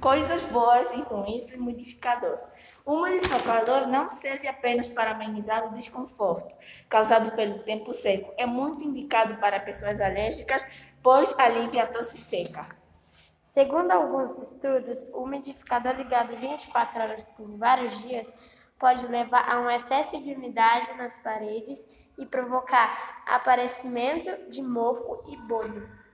Coisas boas e ruins do modificador. O umidificador não serve apenas para amenizar o desconforto causado pelo tempo seco. É muito indicado para pessoas alérgicas, pois alivia a tosse seca. Segundo alguns estudos, o umidificador ligado 24 horas por vários dias pode levar a um excesso de umidade nas paredes e provocar aparecimento de mofo e bolho.